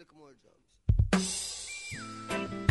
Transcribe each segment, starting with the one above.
Little more drums.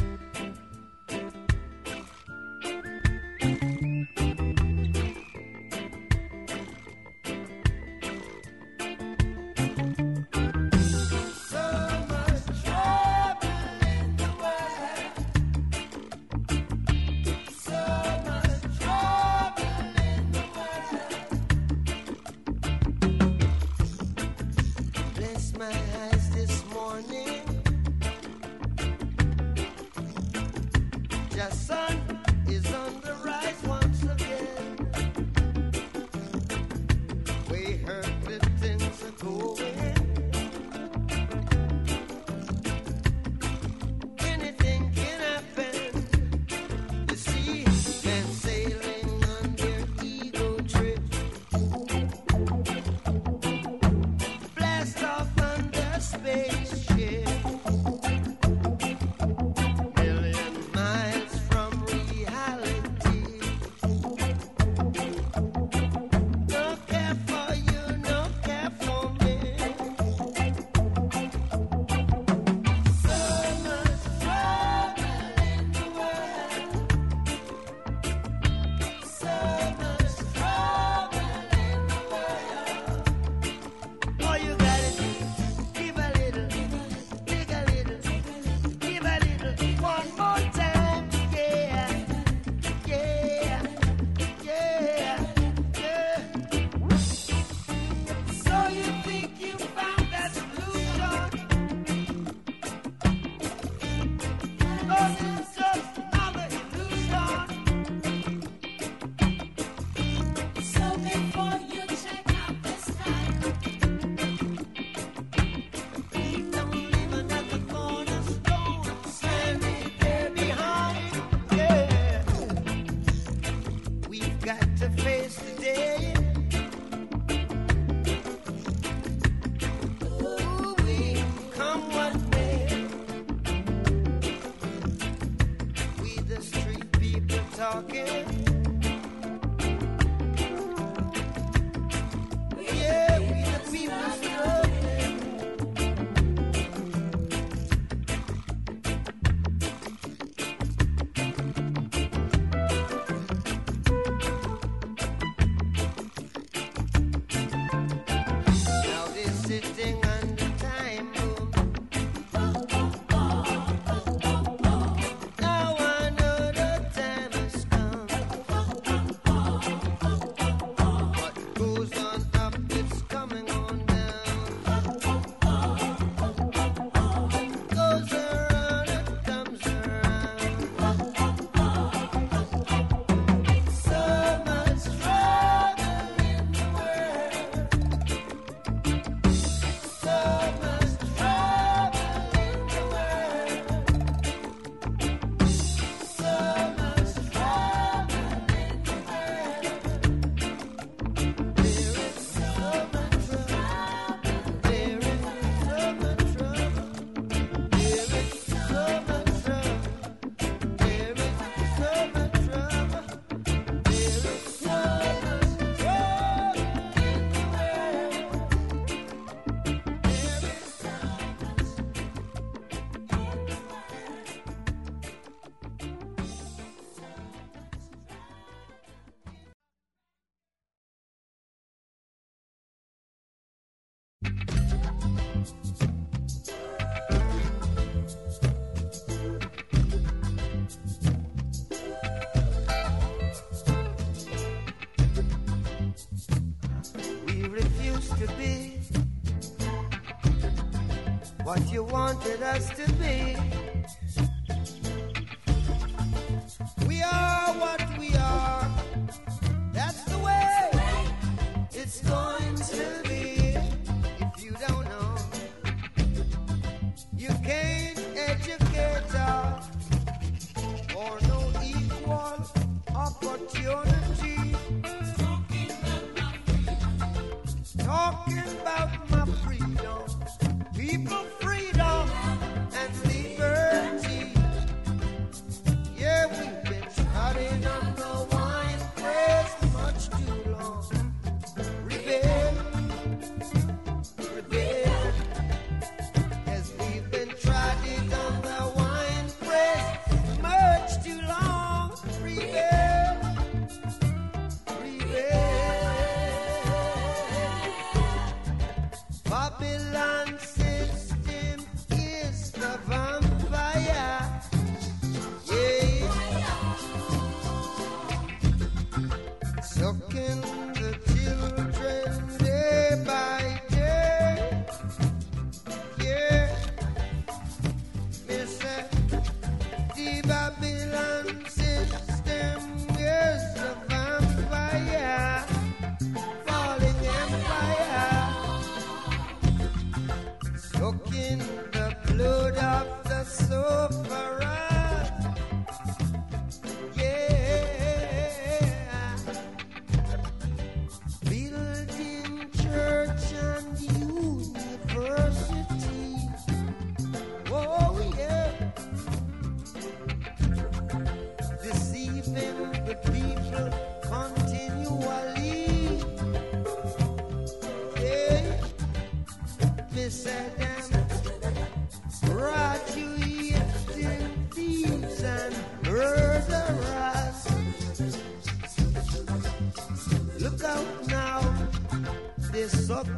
You wanted us to be.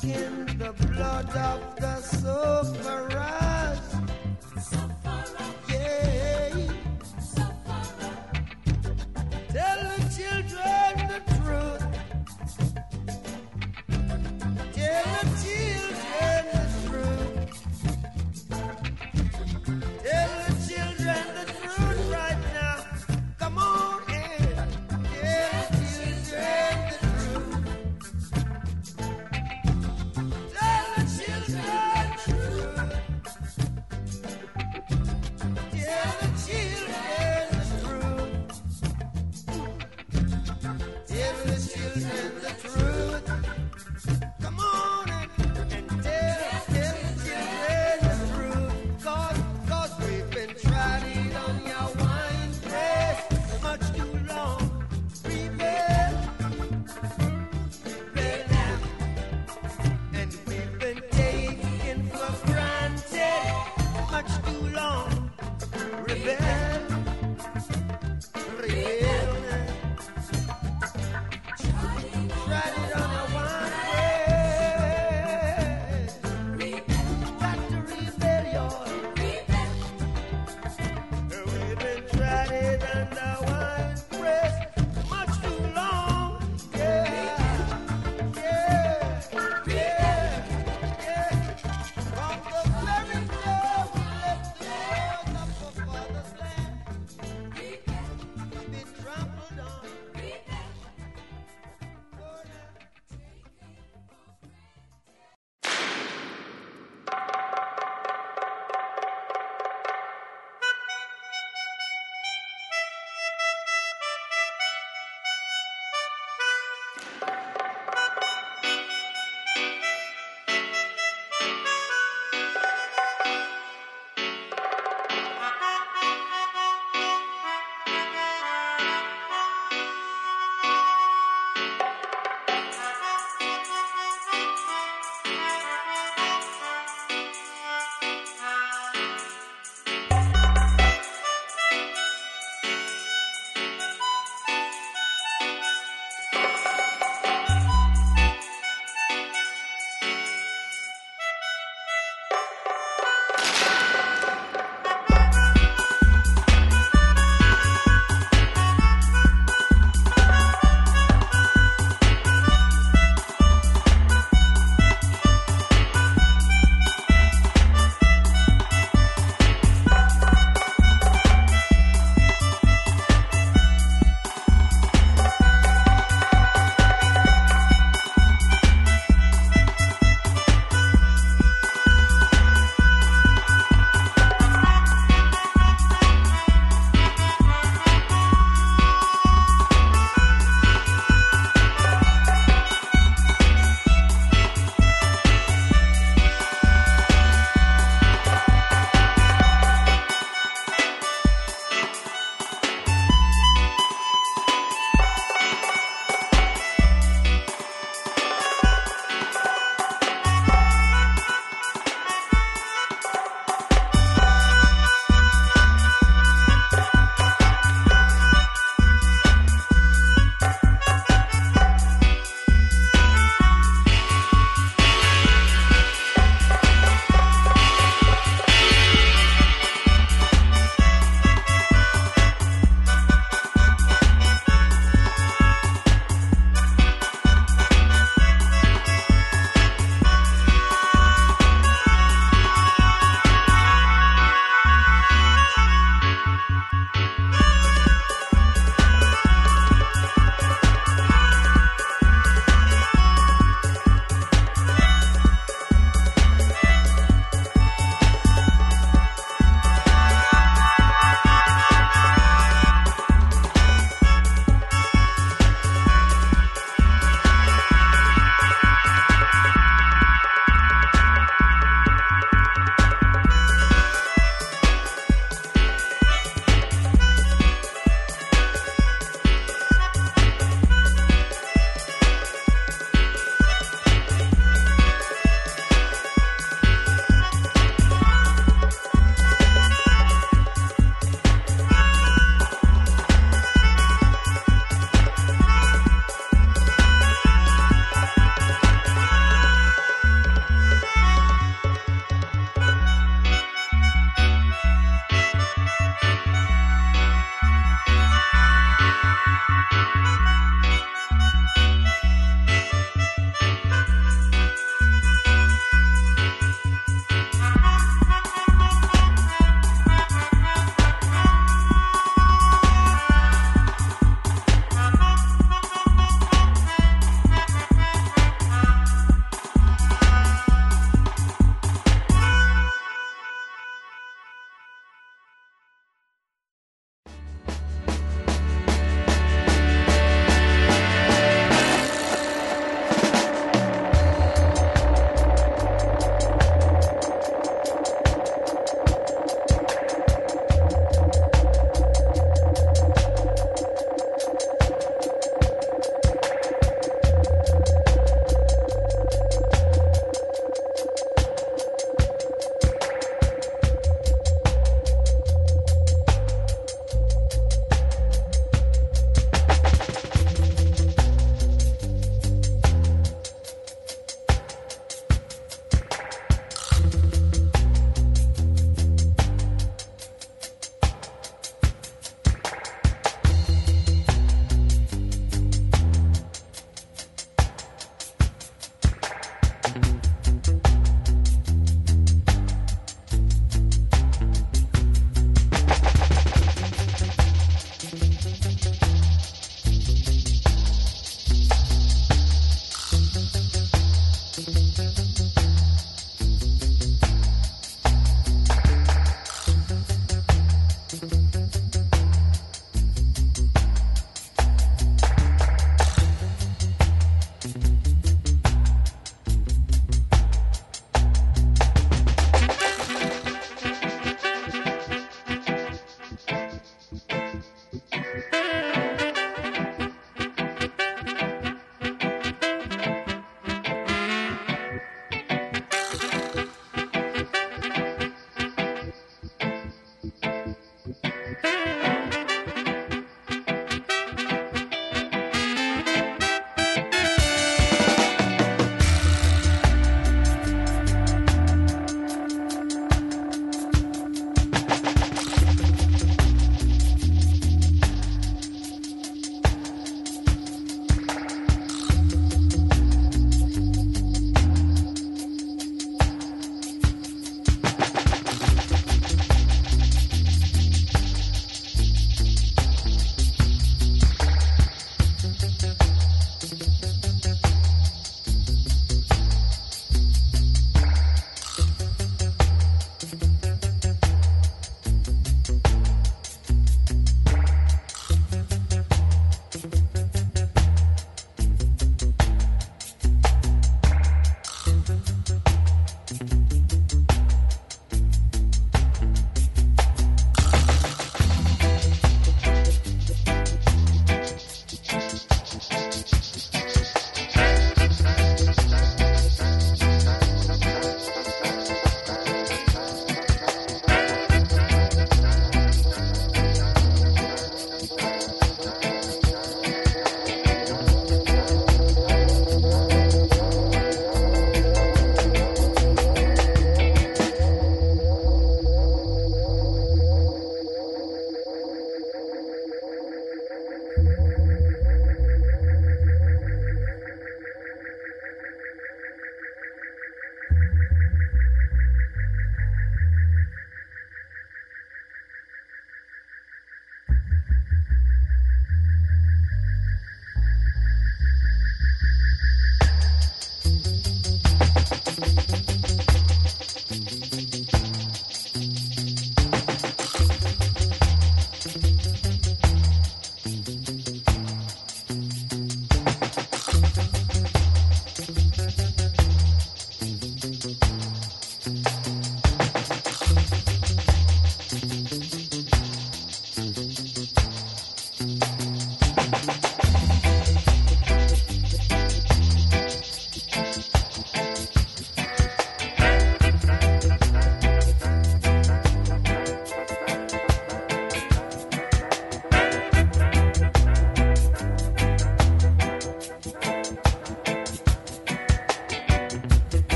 They're the blood of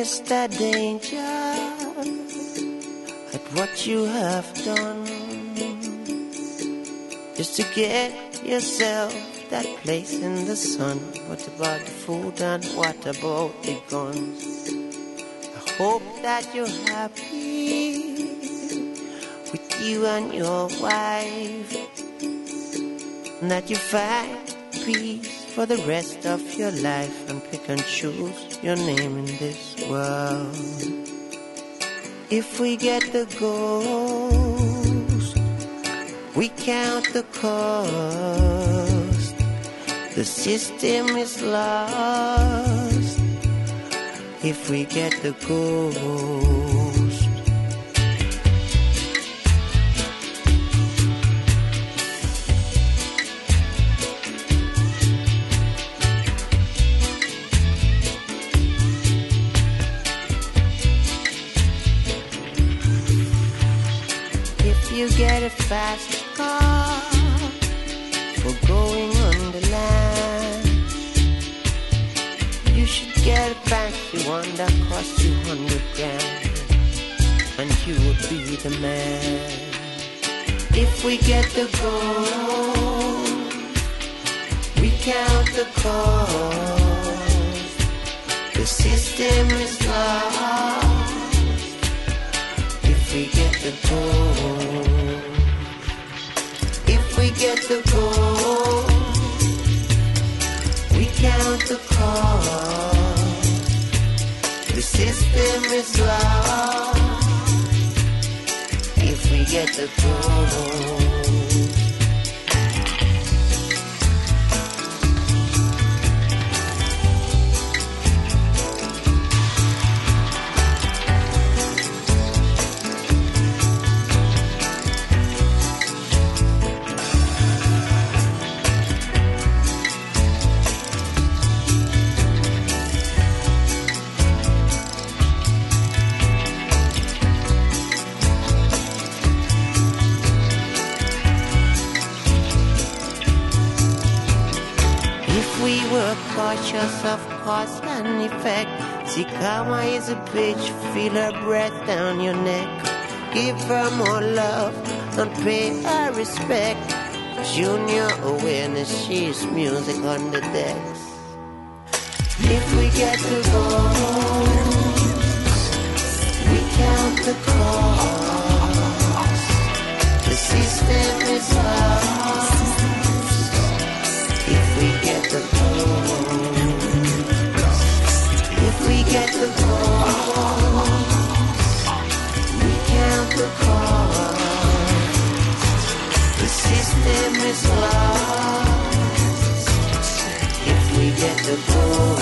Mr. Danger, at what you have done. Just to get yourself that place in the sun. What about the food and what about the guns? I hope that you're happy with you and your wife. And that you find peace for the rest of your life and pick and choose your name in this world. If we get the ghost, we count the cost. The system is lost. If we get the ghost. Get a fast car for going on the land, you should get a fancy one that costs you hundred grand, and you would be the man. If we get the gold, we count the cost. The system is if we get the gold. If we get the gold, we count the cost. The system is lost. If we get the gold. Cautious of cause and effect, see karma is a bitch, feel her breath down your neck. Give her more love and pay her respect. Junior awareness, she's music on the decks. If we get to gold, we If we get the ball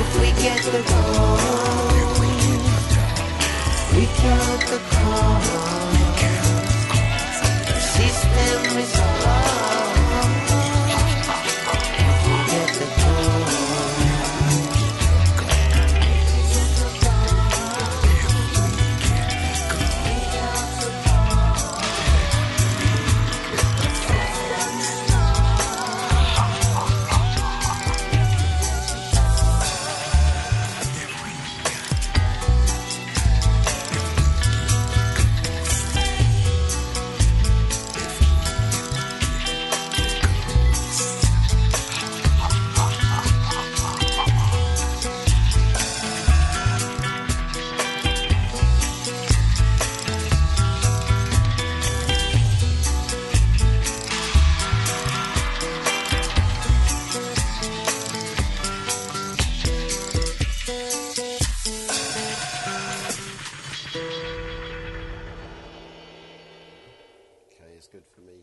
If we get the ball We count the cost. good for me.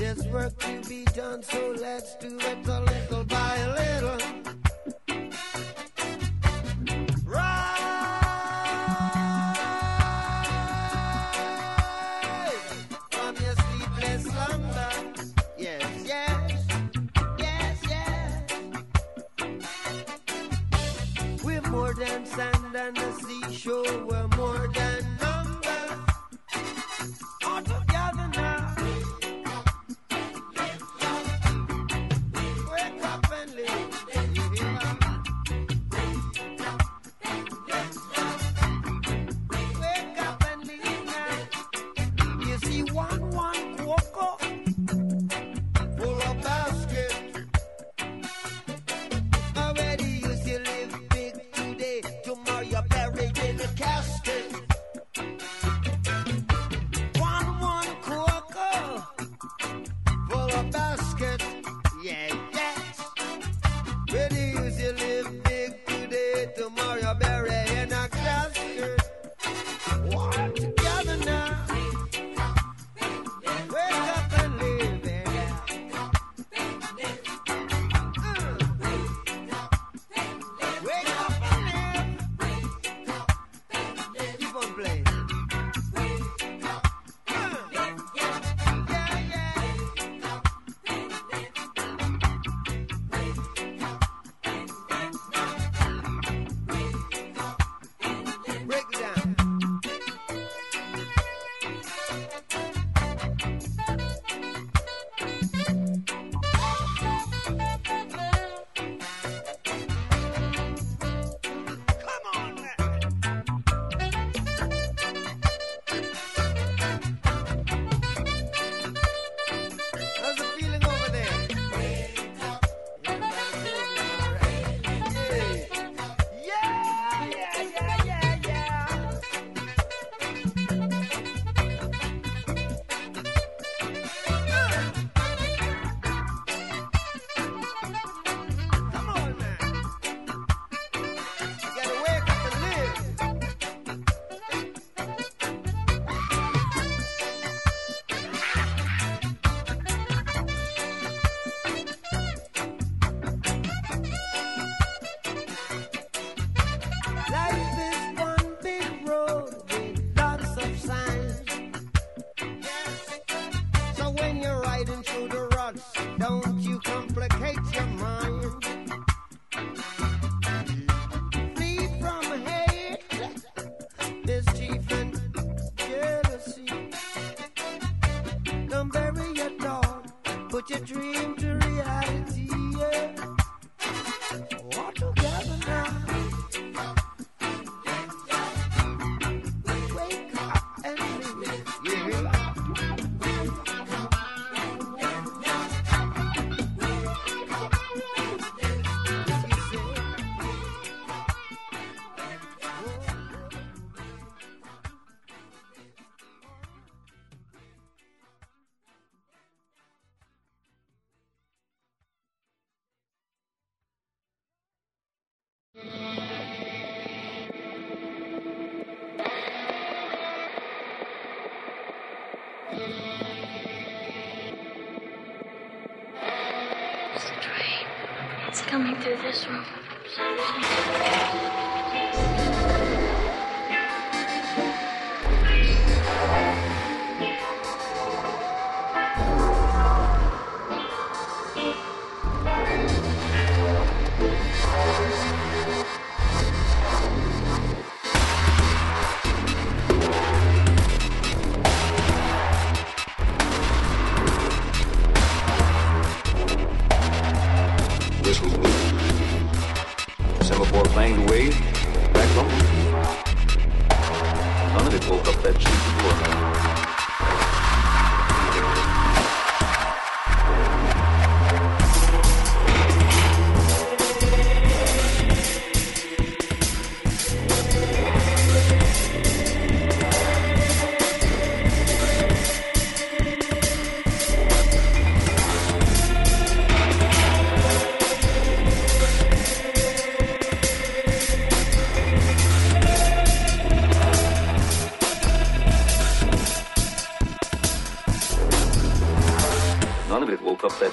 There's work to be done, so let's do it a little by little. more than sand and the seashore.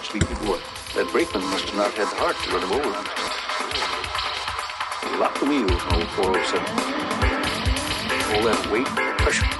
Sleepy boy. That brakeman must have not had the heart to run him over. Lock the wheels on old 407. All that weight, pressure.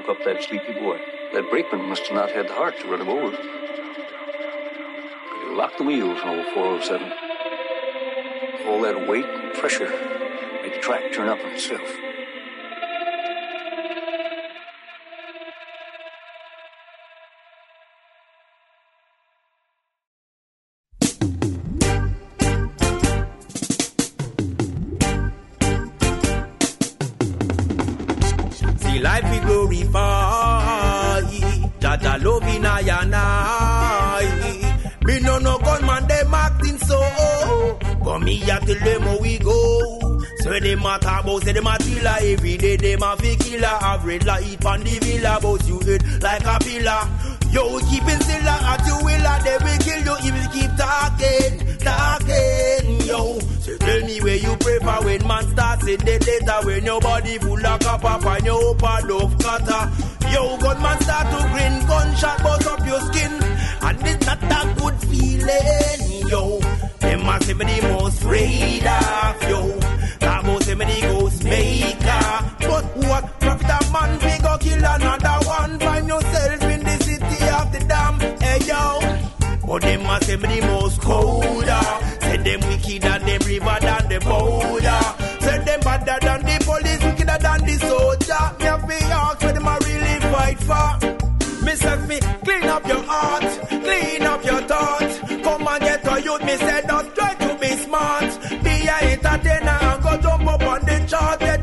Woke up that sleepy boy. That brakeman must have not had the heart to run him over. He locked the wheels on old 407. All that weight and pressure made the track turn up on itself. Love in I and I. Me no no gunman them acting so. But me a tell them how we go. So them a talk about say them a killer every day. Them a fake killer. Have red light on the villa, but you hit like a pillar. Yo, keeping still at you will, they will kill you if you keep talking, talking. Yo, so tell me where you prefer when man starts in the later when your body full of copper and your open of cutter. Yo, gunman start to grin, gunshot bust up your skin, and it's not a good feeling. Yo, them a say me the most afraid of yo. That most say me the ghost maker. But what profit a man we go kill another one? But them a say me the most colder. Say them wickeder, them river than the border. Say them badder than the police, wickeder than the soldier. Me have to ask where them a really fight for. Me say me clean up your heart, clean up your thoughts. Come and get a youth, me say don't try to be smart. Be a entertainer and go jump up on the chart.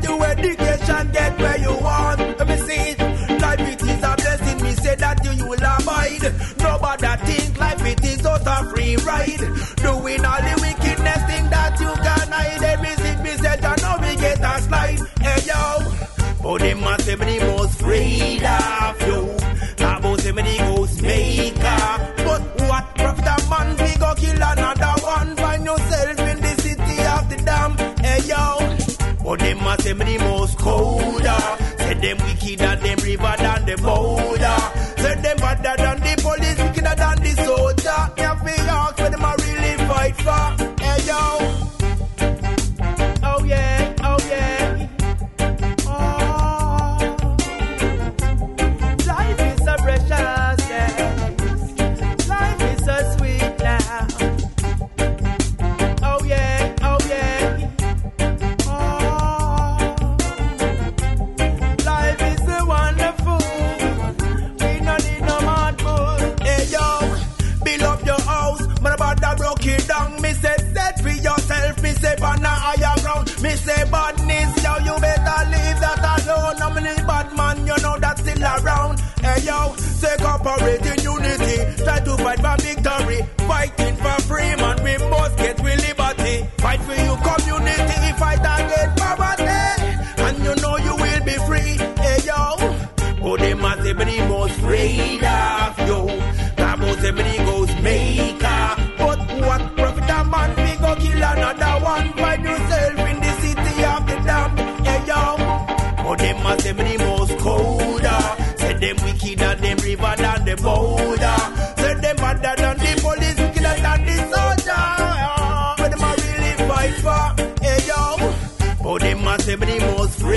Doing all the wickedness thing that you can hide. Every sick me said, I know we get a slide. Hey yo, oh, but they must be the most afraid of you. Talk about them the ghost maker. But what profit a man, we go kill another one. Find yourself in the city of the dam. Hey yo, oh, but they must be the most colder. Said them wicked and them river than the boy.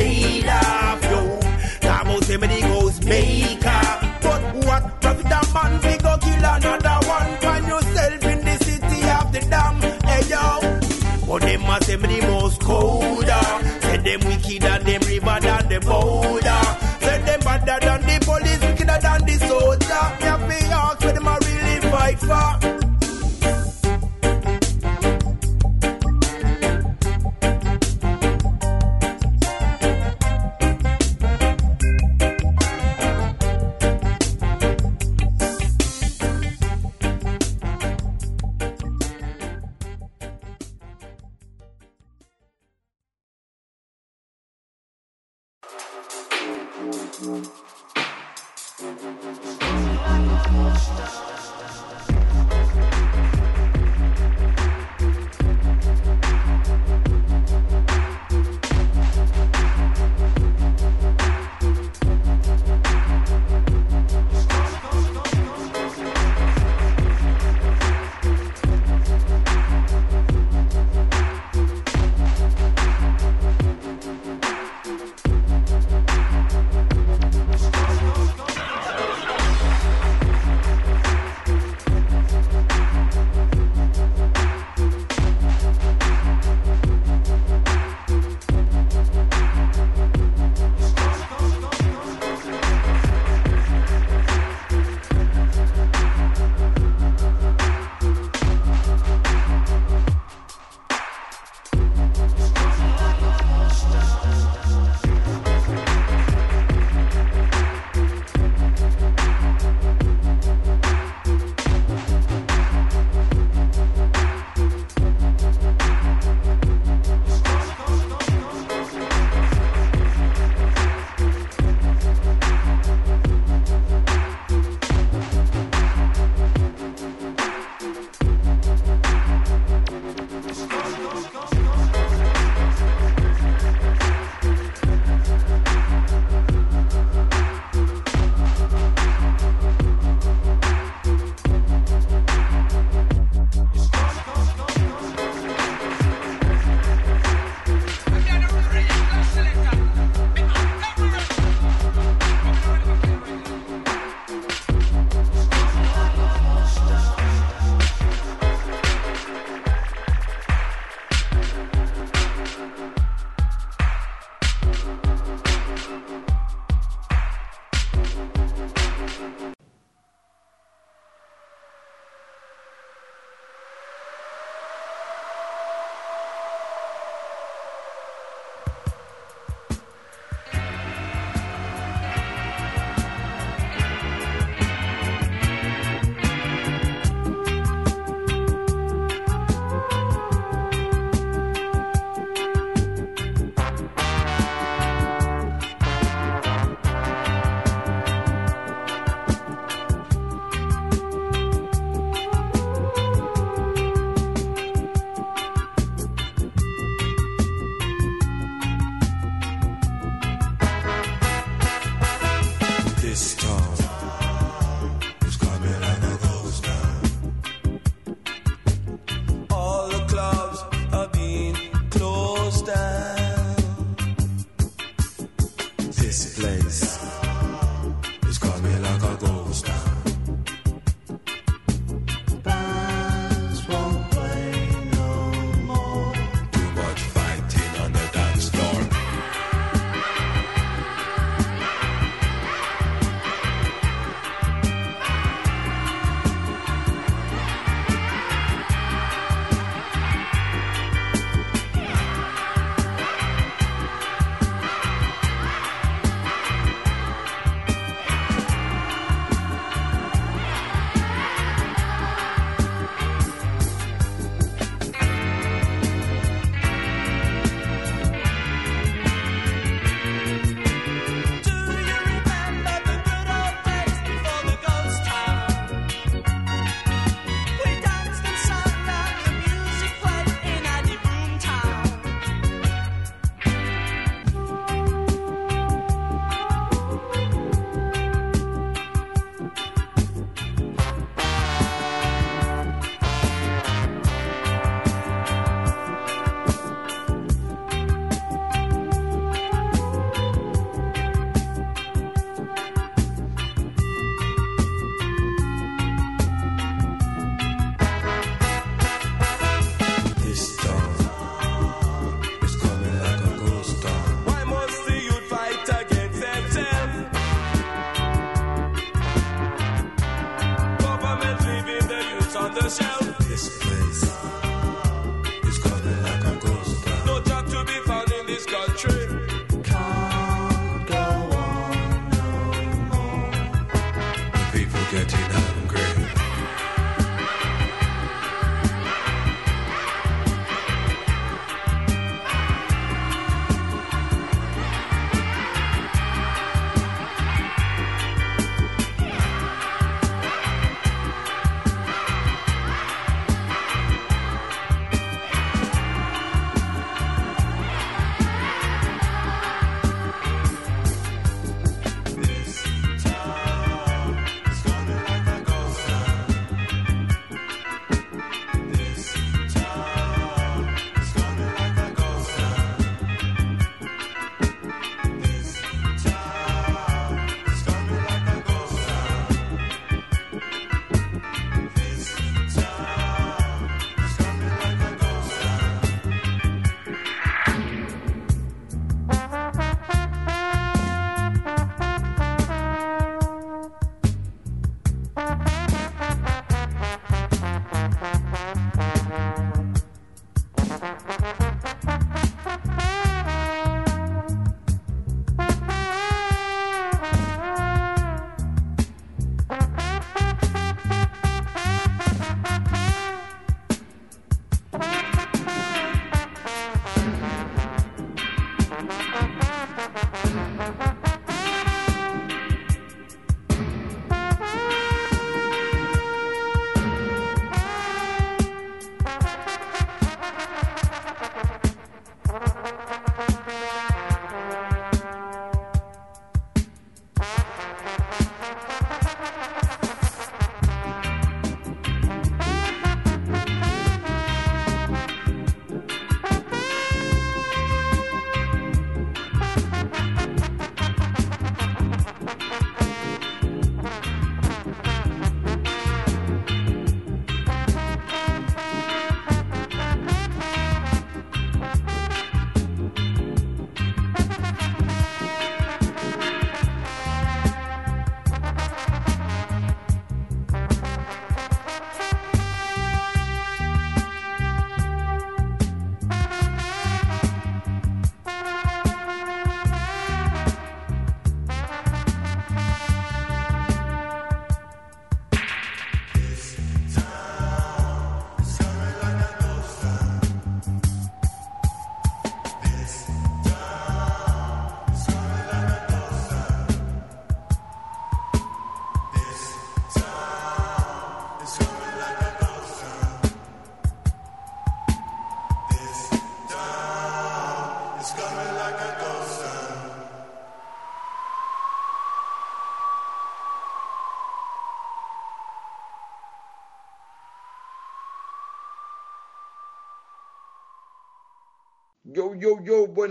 afraid of you. Now most many goes maker. But what profit a man we go kill another one? Find yourself in the city of the damn. Hey yo. But them a say me the most colder. Say them wicked and them river than them bold.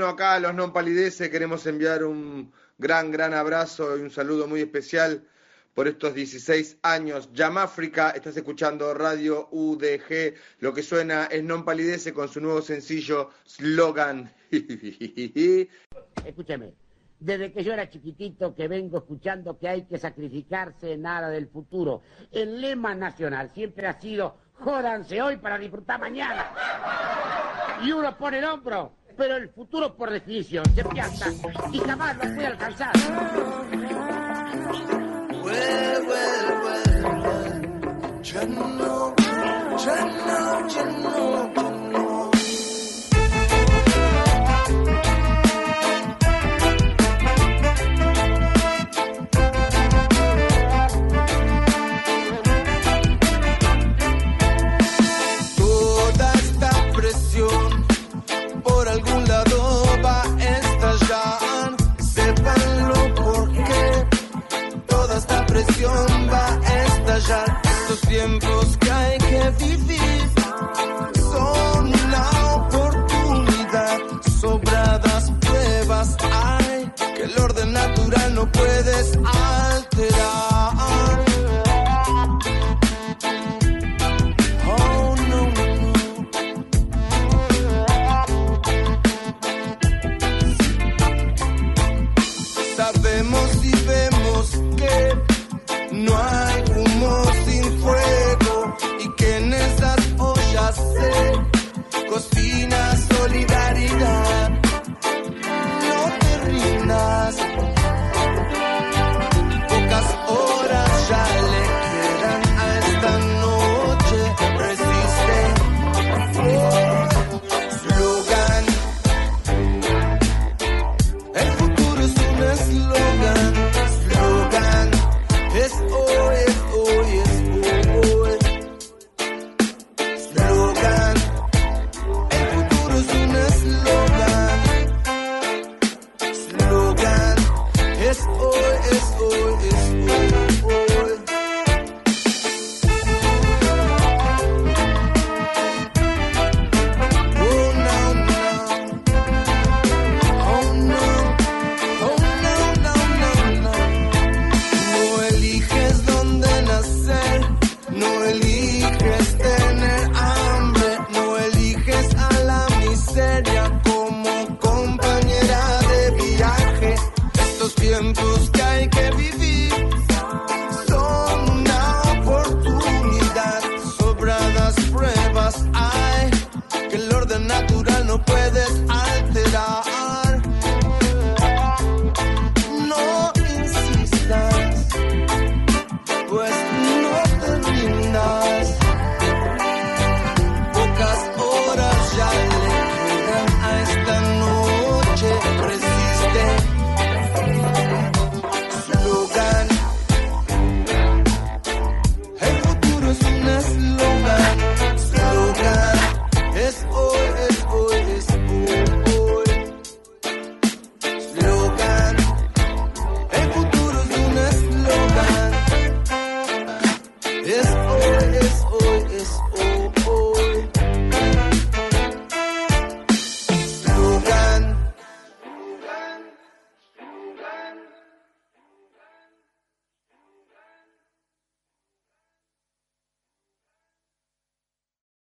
Bueno, acá a los non palideces queremos enviar un gran, gran abrazo y un saludo muy especial por estos 16 años. Yamáfrica, estás escuchando Radio UDG, lo que suena es non palidece con su nuevo sencillo Slogan. Escúcheme, desde que yo era chiquitito que vengo escuchando que hay que sacrificarse en aras del futuro. El lema nacional siempre ha sido jódanse hoy para disfrutar mañana. Y uno pone el hombro, pero el futuro por definición se piensa y jamás lo puede alcanzar.